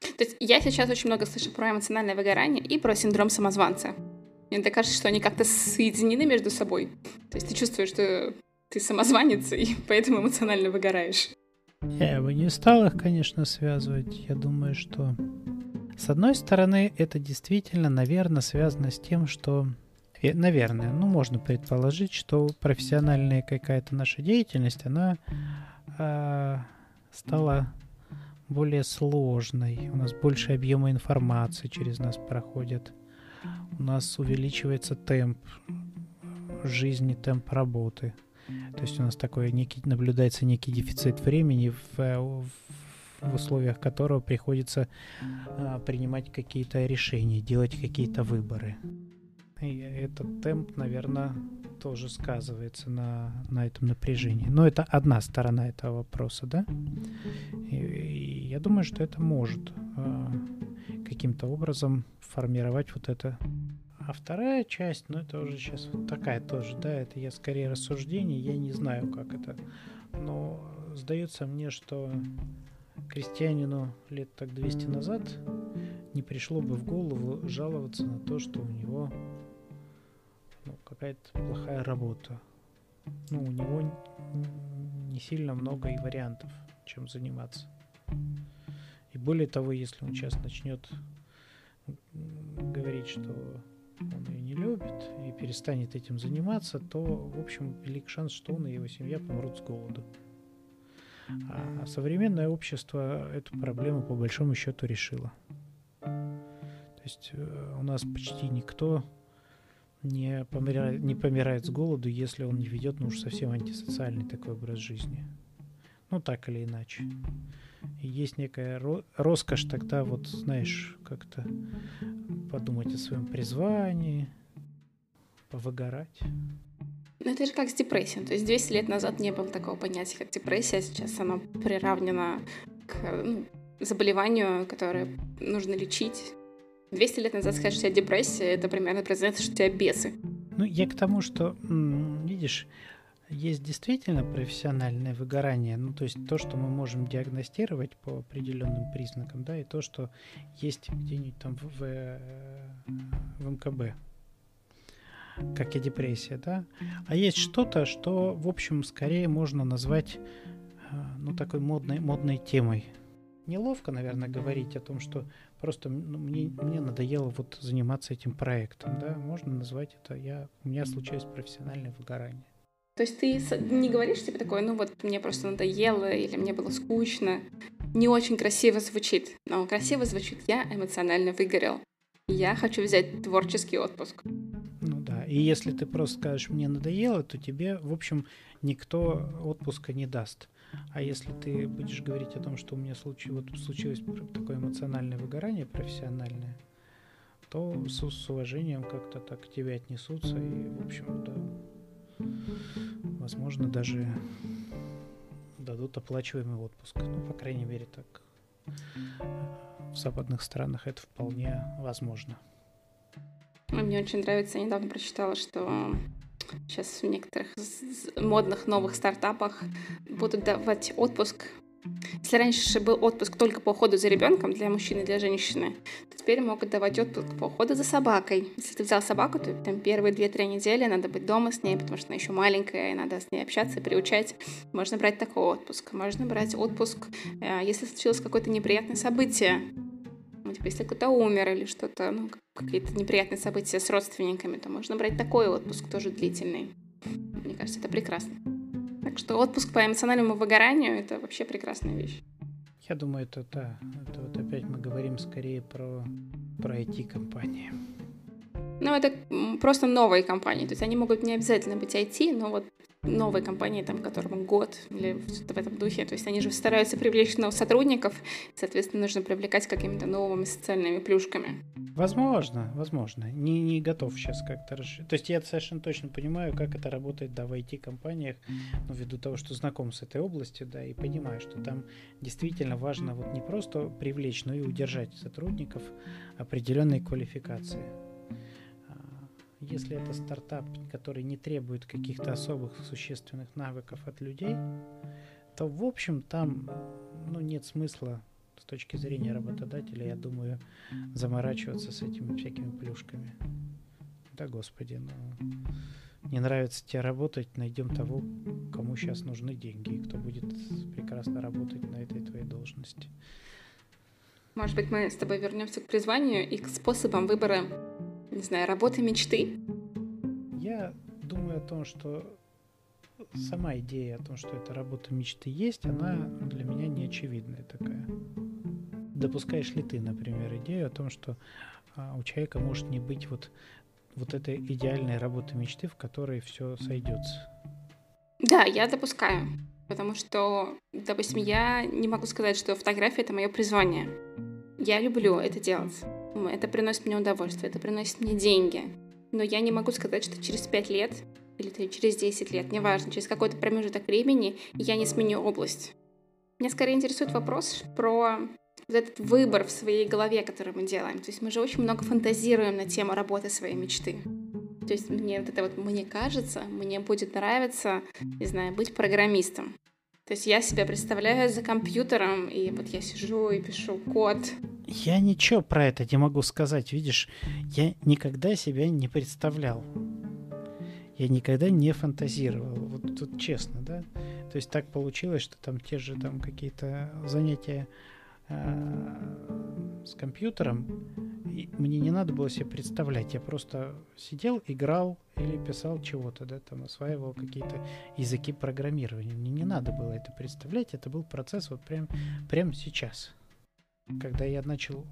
То есть я сейчас очень много слышу про эмоциональное выгорание и про синдром самозванца. Мне так кажется, что они как-то соединены между собой. То есть ты чувствуешь, что ты самозванец, и поэтому эмоционально выгораешь. Я бы не стал их, конечно, связывать. Я думаю, что с одной стороны, это действительно, наверное, связано с тем, что наверное, ну, можно предположить, что профессиональная какая-то наша деятельность, она э, стала более сложной. У нас больше объема информации через нас проходит. У нас увеличивается темп жизни, темп работы. То есть у нас такой некий, наблюдается некий дефицит времени, в, в, в условиях которого приходится а, принимать какие-то решения, делать какие-то выборы. И этот темп, наверное, тоже сказывается на, на этом напряжении. Но это одна сторона этого вопроса, да? И, и я думаю, что это может э, каким-то образом формировать вот это. А вторая часть, ну это уже сейчас вот такая тоже, да, это я скорее рассуждение, я не знаю, как это. Но сдается мне, что крестьянину лет так 200 назад не пришло бы в голову жаловаться на то, что у него ну, какая-то плохая работа. Ну, у него не сильно много и вариантов, чем заниматься. И более того, если он сейчас начнет говорить, что он ее не любит и перестанет этим заниматься, то, в общем, велик шанс, что он и его семья помрут с голоду. А современное общество эту проблему по большому счету решило. То есть э, у нас почти никто не помирает, не помирает с голоду, если он не ведет, ну уж совсем антисоциальный такой образ жизни. Ну, так или иначе. И есть некая роскошь тогда, вот, знаешь, как-то подумать о своем призвании, повыгорать. Ну, это же как с депрессией. То есть 200 лет назад не было такого понятия, как депрессия, а сейчас оно приравнено к ну, заболеванию, которое нужно лечить 200 лет назад сказать, что у тебя депрессия, это примерно признается, что у тебя бесы. Ну, я к тому, что, видишь, есть действительно профессиональное выгорание, ну, то есть то, что мы можем диагностировать по определенным признакам, да, и то, что есть где-нибудь там в, в, в МКБ, как и депрессия, да. А есть что-то, что, в общем, скорее можно назвать, э, ну, такой модной, модной темой. Неловко, наверное, говорить о том, что просто ну, мне, мне надоело вот заниматься этим проектом, да, можно назвать это, я, у меня случилось профессиональное выгорание. То есть ты не говоришь себе такое, ну вот мне просто надоело или мне было скучно. Не очень красиво звучит, но красиво звучит «я эмоционально выгорел». Я хочу взять творческий отпуск. Ну да, и если ты просто скажешь «мне надоело», то тебе, в общем, никто отпуска не даст. А если ты будешь говорить о том, что у меня случ... вот случилось такое эмоциональное выгорание профессиональное, то с, с уважением как-то так к тебе отнесутся и, в общем, да, возможно, даже дадут оплачиваемый отпуск. Ну, по крайней мере, так в западных странах это вполне возможно. Мне очень нравится, я недавно прочитала, что сейчас в некоторых модных новых стартапах будут давать отпуск. Если раньше был отпуск только по уходу за ребенком для мужчины и для женщины, то теперь могут давать отпуск по уходу за собакой. Если ты взял собаку, то там первые 2-3 недели надо быть дома с ней, потому что она еще маленькая, и надо с ней общаться, приучать. Можно брать такой отпуск. Можно брать отпуск, э, если случилось какое-то неприятное событие типа, если кто-то умер или что-то, ну, какие-то неприятные события с родственниками, то можно брать такой отпуск, тоже длительный. Мне кажется, это прекрасно. Так что отпуск по эмоциональному выгоранию — это вообще прекрасная вещь. Я думаю, это да. Это вот опять мы говорим скорее про, про IT-компании. Ну, это просто новые компании. То есть они могут не обязательно быть IT, но вот новой компании, там, которому год или что-то в этом духе. То есть они же стараются привлечь новых сотрудников, соответственно, нужно привлекать какими-то новыми социальными плюшками. Возможно, возможно. Не, не готов сейчас как-то расширить. То есть я совершенно точно понимаю, как это работает, да, в IT-компаниях, ну, ввиду того, что знаком с этой областью, да, и понимаю, что там действительно важно вот не просто привлечь, но и удержать сотрудников определенной квалификации. Если это стартап, который не требует каких-то особых существенных навыков от людей, то, в общем, там ну, нет смысла с точки зрения работодателя, я думаю, заморачиваться с этими всякими плюшками. Да, господи, ну, не нравится тебе работать, найдем того, кому сейчас нужны деньги, и кто будет прекрасно работать на этой твоей должности. Может быть, мы с тобой вернемся к призванию и к способам выбора, не знаю, работы мечты? Я думаю о том, что сама идея о том, что эта работа мечты есть, она для меня не очевидная такая. Допускаешь ли ты, например, идею о том, что а, у человека может не быть вот, вот этой идеальной работы мечты, в которой все сойдется? Да, я допускаю. Потому что, допустим, я не могу сказать, что фотография — это мое призвание. Я люблю это делать. Это приносит мне удовольствие, это приносит мне деньги. Но я не могу сказать, что через пять лет или через 10 лет, неважно, через какой-то промежуток времени я не сменю область. Меня скорее интересует вопрос про вот этот выбор в своей голове, который мы делаем. То есть мы же очень много фантазируем на тему работы своей мечты. То есть мне вот это вот, мне кажется, мне будет нравиться, не знаю, быть программистом. То есть я себя представляю за компьютером, и вот я сижу и пишу код. Я ничего про это не могу сказать, видишь, я никогда себя не представлял я никогда не фантазировал. Вот тут честно, да. То есть так получилось, что там те же там какие-то занятия э, с компьютером, и мне не надо было себе представлять. Я просто сидел, играл или писал чего-то, да, там осваивал какие-то языки программирования. Мне не надо было это представлять, это был процесс вот прям, прямо сейчас. Когда я начал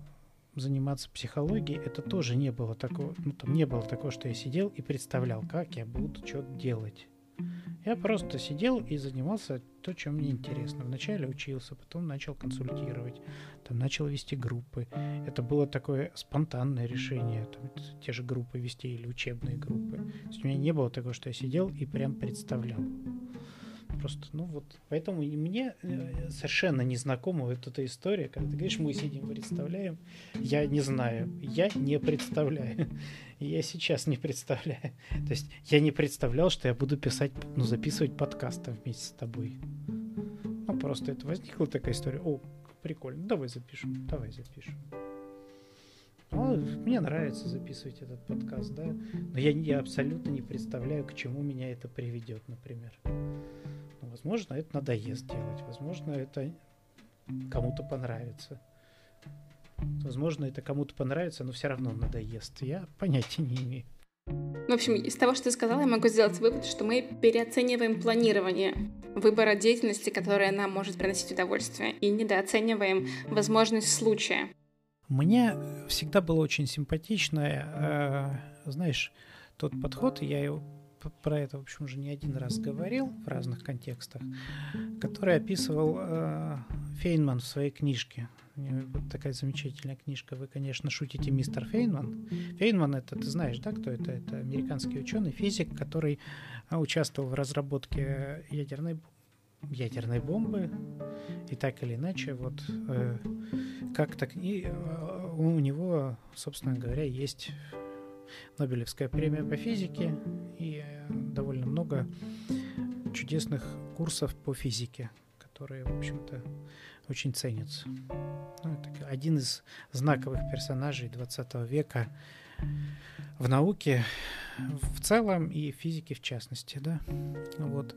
заниматься психологией, это тоже не было такого, ну там не было такого, что я сидел и представлял, как я буду что-то делать. Я просто сидел и занимался то, чем мне интересно. Вначале учился, потом начал консультировать, там начал вести группы. Это было такое спонтанное решение, там, те же группы вести или учебные группы. То есть у меня не было такого, что я сидел и прям представлял. Просто, ну вот, поэтому и мне э, совершенно не знакома вот эта история, когда ты говоришь, мы сидим, представляем, я не знаю, я не представляю, я сейчас не представляю. То есть я не представлял, что я буду писать, ну, записывать подкасты вместе с тобой. Ну, просто это возникла такая история, о, прикольно, давай запишем, давай запишем. Ну, мне нравится записывать этот подкаст, да, но я, я абсолютно не представляю, к чему меня это приведет, например. Возможно, это надоест делать, возможно, это кому-то понравится. Возможно, это кому-то понравится, но все равно надоест. Я понятия не имею. В общем, из того, что ты сказала, я могу сделать вывод, что мы переоцениваем планирование выбора деятельности, которая нам может приносить удовольствие, и недооцениваем возможность случая. Мне всегда было очень симпатично, э, знаешь, тот подход, я его про это, в общем, уже не один раз говорил в разных контекстах, который описывал э, Фейнман в своей книжке. Вот такая замечательная книжка. Вы, конечно, шутите, мистер Фейнман. Фейнман это, ты знаешь, да, кто это? Это американский ученый, физик, который а, участвовал в разработке ядерной ядерной бомбы и так или иначе вот э, как так и э, у него собственно говоря есть Нобелевская премия по физике и э, довольно много чудесных курсов по физике, которые, в общем-то, очень ценятся. Ну, это один из знаковых персонажей 20 века в науке в целом и физике в частности, да. Вот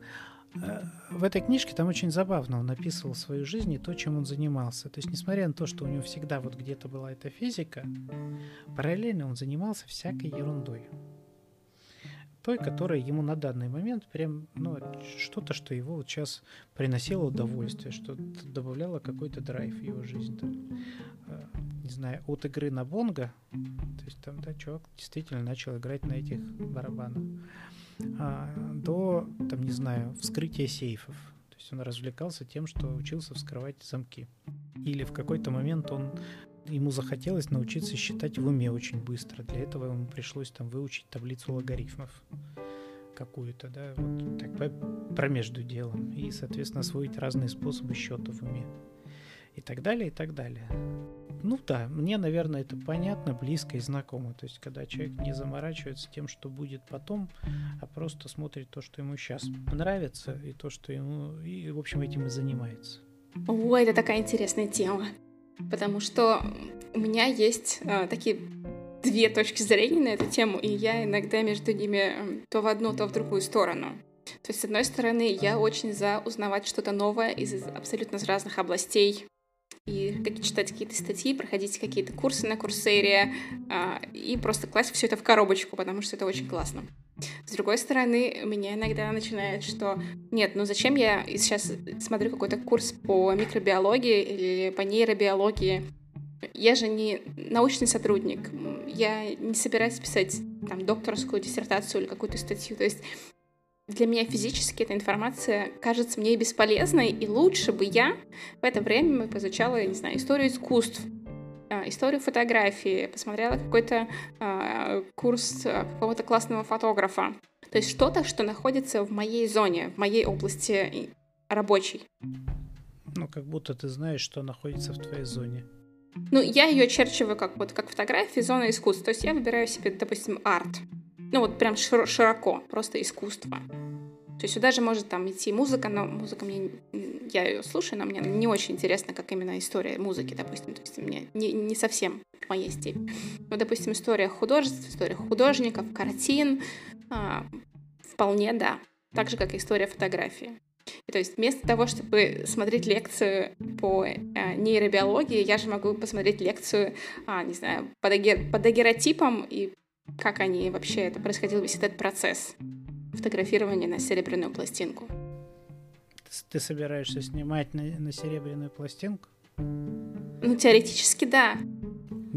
в этой книжке там очень забавно он описывал свою жизнь и то, чем он занимался. То есть, несмотря на то, что у него всегда вот где-то была эта физика, параллельно он занимался всякой ерундой. Той, которая ему на данный момент прям, ну, что-то, что его вот сейчас приносило удовольствие, что добавляло какой-то драйв в его жизнь. Там, э, не знаю, от игры на бонго, то есть там, да, чувак действительно начал играть на этих барабанах до, там, не знаю, вскрытия сейфов. То есть он развлекался тем, что учился вскрывать замки. Или в какой-то момент он ему захотелось научиться считать в уме очень быстро. Для этого ему пришлось там выучить таблицу логарифмов какую-то, да, вот так про между делом. И, соответственно, освоить разные способы счета в уме. И так далее, и так далее. Ну да, мне, наверное, это понятно, близко и знакомо. То есть, когда человек не заморачивается тем, что будет потом, а просто смотрит то, что ему сейчас нравится, и то, что ему, и, в общем, этим и занимается. Ой, это такая интересная тема. Потому что у меня есть э, такие две точки зрения на эту тему, и я иногда между ними то в одну, то в другую сторону. То есть, с одной стороны, я очень за узнавать что-то новое из абсолютно разных областей и читать какие-то статьи, проходить какие-то курсы на Курсере а, и просто класть все это в коробочку, потому что это очень классно. С другой стороны, меня иногда начинает, что нет, ну зачем я сейчас смотрю какой-то курс по микробиологии или по нейробиологии, я же не научный сотрудник, я не собираюсь писать там докторскую диссертацию или какую-то статью. То есть для меня физически эта информация кажется мне бесполезной, и лучше бы я в это время изучала, я не знаю, историю искусств, а, историю фотографии, посмотрела какой-то э, курс а, какого-то классного фотографа. То есть что-то, что находится в моей зоне, в моей области рабочей. Ну, как будто ты знаешь, что находится в твоей зоне. Ну, я ее очерчиваю как вот как фотографии, зона искусства. То есть я выбираю себе, допустим, арт. Ну вот прям широко, просто искусство. То есть сюда же может там идти музыка, но музыка мне, я ее слушаю, но мне не очень интересно, как именно история музыки, допустим. То есть мне не, не совсем в моей степи. Но, допустим, история художеств, история художников, картин, а, вполне да. Так же, как история фотографии. И, то есть вместо того, чтобы смотреть лекцию по э, нейробиологии, я же могу посмотреть лекцию, а, не знаю, по, дагер, по дагеротипам и как они вообще, это происходил весь этот процесс фотографирования на серебряную пластинку. Ты собираешься снимать на, на серебряную пластинку? Ну, теоретически, да.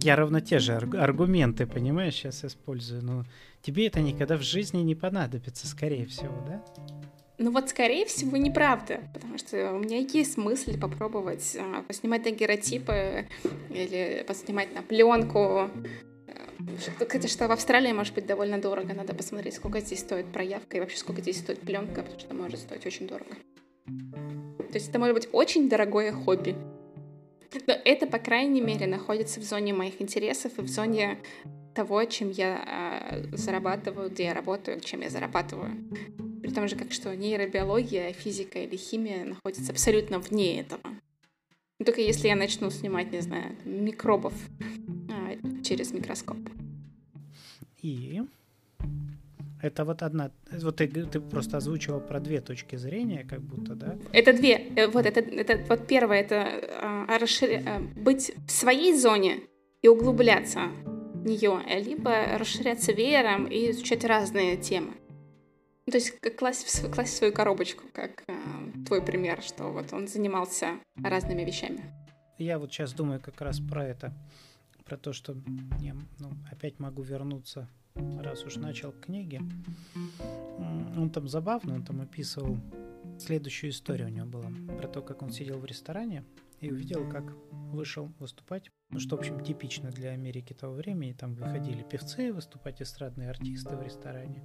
Я ровно те же аргументы, понимаешь, сейчас использую. Но тебе это никогда в жизни не понадобится, скорее всего, да? Ну вот, скорее всего, неправда, потому что у меня есть мысль попробовать а, поснимать дагеротипы или поснимать на пленку, что в Австралии может быть довольно дорого. Надо посмотреть, сколько здесь стоит проявка и вообще сколько здесь стоит пленка, потому что может стоить очень дорого. То есть это может быть очень дорогое хобби. Но это, по крайней мере, находится в зоне моих интересов и в зоне того, чем я э, зарабатываю, где я работаю, чем я зарабатываю. При том же, как что нейробиология, физика или химия находятся абсолютно вне этого. Но только если я начну снимать, не знаю, микробов через микроскоп. И это вот одна, вот ты, ты просто озвучила про две точки зрения, как будто, да? Это две, э, вот это, это вот первое, это а, расшир... А, быть в своей зоне и углубляться в нее, либо расширяться веером и изучать разные темы. Ну, то есть как класть в, класть в свою коробочку, как э, твой пример, что вот он занимался разными вещами. Я вот сейчас думаю как раз про это про то, что я ну, опять могу вернуться, раз уж начал книги. Он там забавно, он там описывал следующую историю у него была про то, как он сидел в ресторане и увидел, как вышел выступать, ну, что, в общем, типично для Америки того времени, там выходили певцы выступать, эстрадные артисты в ресторане.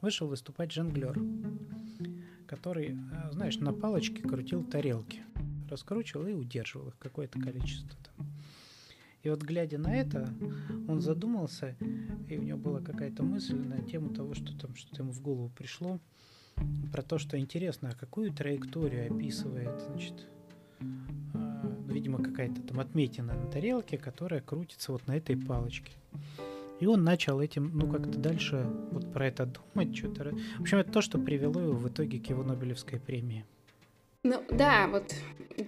Вышел выступать жонглер, который, э, знаешь, на палочке крутил тарелки, раскручивал и удерживал их какое-то количество там. И вот глядя на это, он задумался, и у него была какая-то мысль на тему того, что там что-то ему в голову пришло, про то, что интересно, а какую траекторию описывает, значит, э, видимо, какая-то там отметина на тарелке, которая крутится вот на этой палочке. И он начал этим, ну, как-то дальше вот про это думать, что-то. В общем, это то, что привело его в итоге к его Нобелевской премии. Ну, да, вот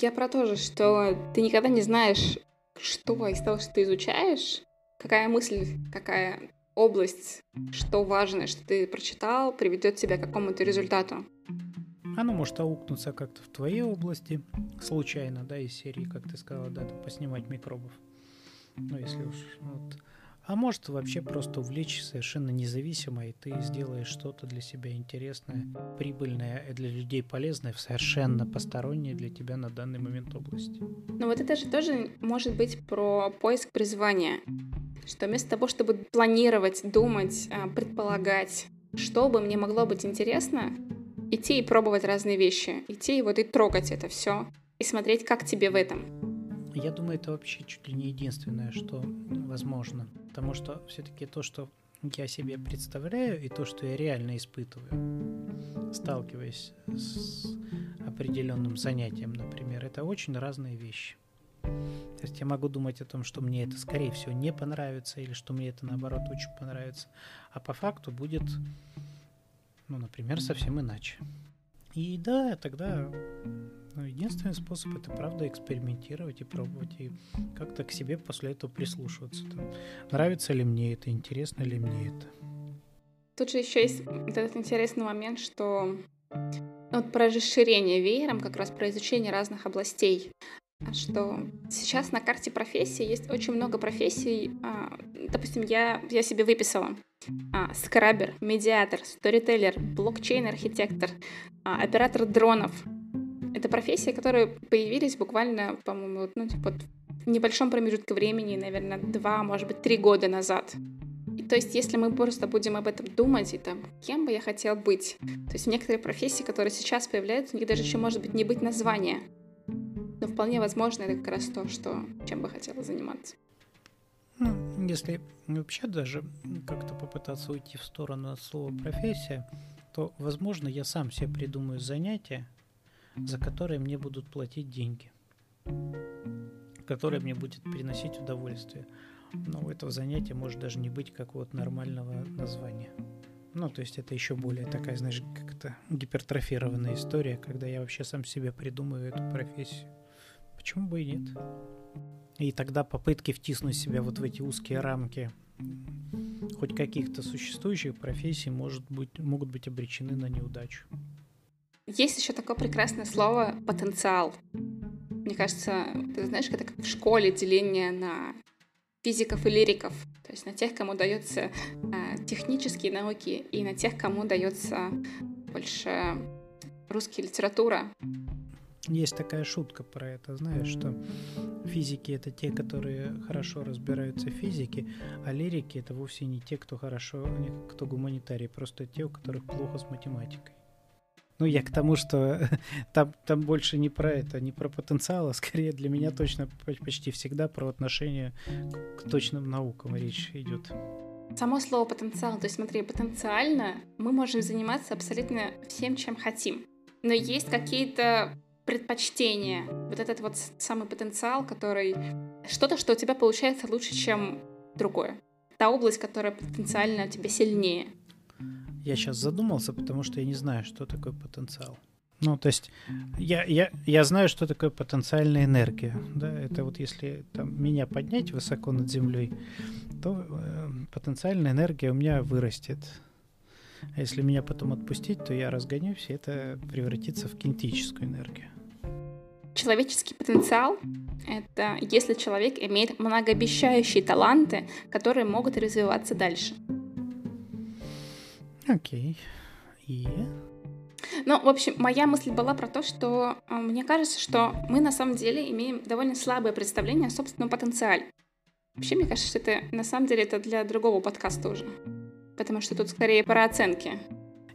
я про то же, что ты никогда не знаешь, что из того, что ты изучаешь, какая мысль, какая область, что важное, что ты прочитал, приведет тебя к какому-то результату. Оно может аукнуться как-то в твоей области, случайно, да, из серии, как ты сказала, да, там, поснимать микробов. Ну, если уж вот. А может вообще просто увлечь совершенно независимо, и ты сделаешь что-то для себя интересное, прибыльное и для людей полезное в совершенно постороннее для тебя на данный момент области. Но вот это же тоже может быть про поиск призвания. Что вместо того, чтобы планировать, думать, а, предполагать, что бы мне могло быть интересно, идти и пробовать разные вещи, идти и вот и трогать это все, и смотреть, как тебе в этом. Я думаю, это вообще чуть ли не единственное, что возможно. Потому что все-таки то, что я себе представляю, и то, что я реально испытываю, сталкиваясь с определенным занятием, например, это очень разные вещи. То есть я могу думать о том, что мне это, скорее всего, не понравится, или что мне это, наоборот, очень понравится. А по факту будет, ну, например, совсем иначе. И да, тогда ну, единственный способ это правда экспериментировать и пробовать, и как-то к себе после этого прислушиваться. Там, нравится ли мне это, интересно ли мне это. Тут же еще есть этот интересный момент, что вот про расширение веером, как раз про изучение разных областей что сейчас на карте профессий есть очень много профессий. А, допустим, я, я себе выписала а, скрабер, медиатор, сторителлер, блокчейн-архитектор, а, оператор дронов. Это профессии, которые появились буквально, по-моему, ну, типа, в небольшом промежутке времени, наверное, два, может быть, три года назад. И, то есть, если мы просто будем об этом думать, и там, кем бы я хотел быть, то есть некоторые профессии, которые сейчас появляются, у них даже еще может быть не быть названия. Но вполне возможно, это как раз то, что, чем бы хотела заниматься. Ну, если вообще даже как-то попытаться уйти в сторону от слова профессия, то, возможно, я сам себе придумаю занятие, за которое мне будут платить деньги, которое мне будет приносить удовольствие. Но у этого занятия может даже не быть какого-то нормального названия. Ну, то есть это еще более такая, знаешь, как-то гипертрофированная история, когда я вообще сам себе придумаю эту профессию. Почему бы и нет? И тогда попытки втиснуть себя вот в эти узкие рамки хоть каких-то существующих профессий может быть, могут быть обречены на неудачу. Есть еще такое прекрасное слово потенциал. Мне кажется, ты знаешь, это как в школе деление на физиков и лириков, то есть на тех, кому дается э, технические науки, и на тех, кому дается больше русская литература. Есть такая шутка про это, знаешь, что физики это те, которые хорошо разбираются в физике, а лирики это вовсе не те, кто хорошо, кто гуманитарий, просто те, у которых плохо с математикой. Ну, я к тому, что там, там больше не про это, не про потенциал, а скорее для меня точно почти всегда про отношение к точным наукам речь идет. Само слово потенциал, то есть смотри, потенциально мы можем заниматься абсолютно всем, чем хотим. Но есть какие-то предпочтение, вот этот вот самый потенциал, который... Что-то, что у тебя получается лучше, чем другое. Та область, которая потенциально у тебя сильнее. Я сейчас задумался, потому что я не знаю, что такое потенциал. Ну, то есть я, я, я знаю, что такое потенциальная энергия. Да? Это вот если там, меня поднять высоко над землей, то э, потенциальная энергия у меня вырастет. А если меня потом отпустить, то я разгонюсь, и это превратится в кинетическую энергию. Человеческий потенциал — это если человек имеет многообещающие таланты, которые могут развиваться дальше. Окей. И... Ну, в общем, моя мысль была про то, что э, мне кажется, что мы на самом деле имеем довольно слабое представление о собственном потенциале. Вообще, мне кажется, что это на самом деле это для другого подкаста уже. Потому что тут скорее про оценки.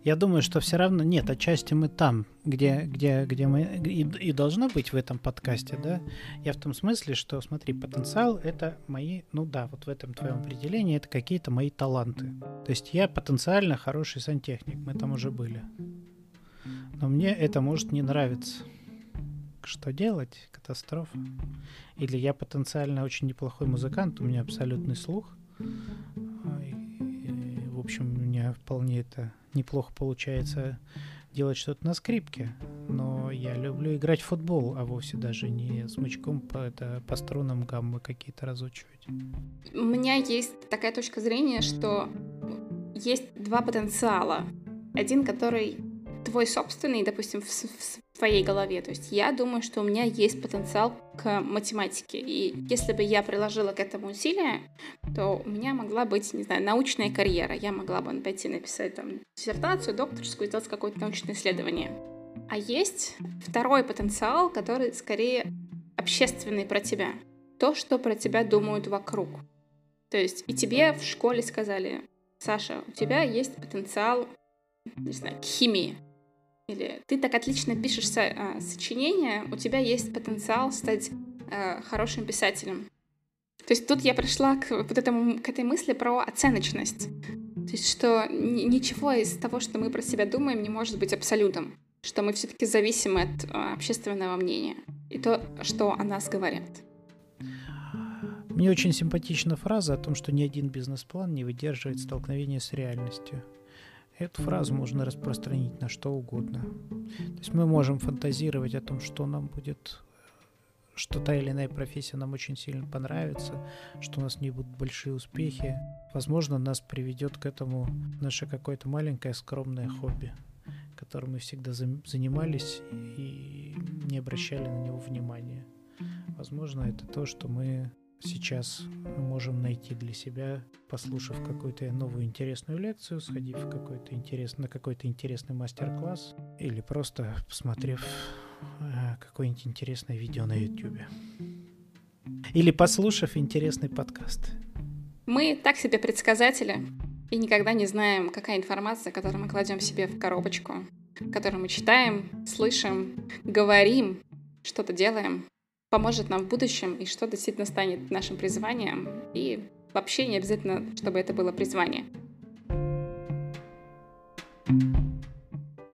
Я думаю, что все равно нет, отчасти мы там, где, где, где мы и, и должно быть в этом подкасте, да. Я в том смысле, что, смотри, потенциал это мои, ну да, вот в этом твоем определении это какие-то мои таланты. То есть я потенциально хороший сантехник, мы там уже были. Но мне это может не нравиться. Что делать? Катастрофа. Или я потенциально очень неплохой музыкант, у меня абсолютный слух. Общем, у меня вполне это неплохо получается делать что-то на скрипке, но я люблю играть в футбол, а вовсе даже не смычком по, это, по струнам гаммы какие-то разучивать. У меня есть такая точка зрения, что есть два потенциала. Один, который твой собственный, допустим, в, в, твоей голове. То есть я думаю, что у меня есть потенциал к математике. И если бы я приложила к этому усилия, то у меня могла быть, не знаю, научная карьера. Я могла бы пойти написать там диссертацию, докторскую, сделать какое-то научное исследование. А есть второй потенциал, который скорее общественный про тебя. То, что про тебя думают вокруг. То есть и тебе в школе сказали, Саша, у тебя есть потенциал, не знаю, к химии или ты так отлично пишешь со, а, сочинения, у тебя есть потенциал стать а, хорошим писателем. То есть тут я пришла к вот этому, к этой мысли про оценочность. То есть что ничего из того, что мы про себя думаем, не может быть абсолютом. Что мы все-таки зависимы от а, общественного мнения и то, что о нас говорят. Мне очень симпатична фраза о том, что ни один бизнес-план не выдерживает столкновения с реальностью. Эту фразу можно распространить на что угодно. То есть мы можем фантазировать о том, что нам будет, что та или иная профессия нам очень сильно понравится, что у нас не будут большие успехи. Возможно, нас приведет к этому наше какое-то маленькое скромное хобби, которым мы всегда занимались и не обращали на него внимания. Возможно, это то, что мы сейчас можем найти для себя, послушав какую-то новую интересную лекцию, сходив в какой-то интерес, на какой-то интересный мастер-класс или просто посмотрев э, какое-нибудь интересное видео на YouTube. Или послушав интересный подкаст. Мы так себе предсказатели и никогда не знаем, какая информация, которую мы кладем себе в коробочку, которую мы читаем, слышим, говорим, что-то делаем, поможет нам в будущем и что действительно станет нашим призванием. И вообще не обязательно, чтобы это было призвание.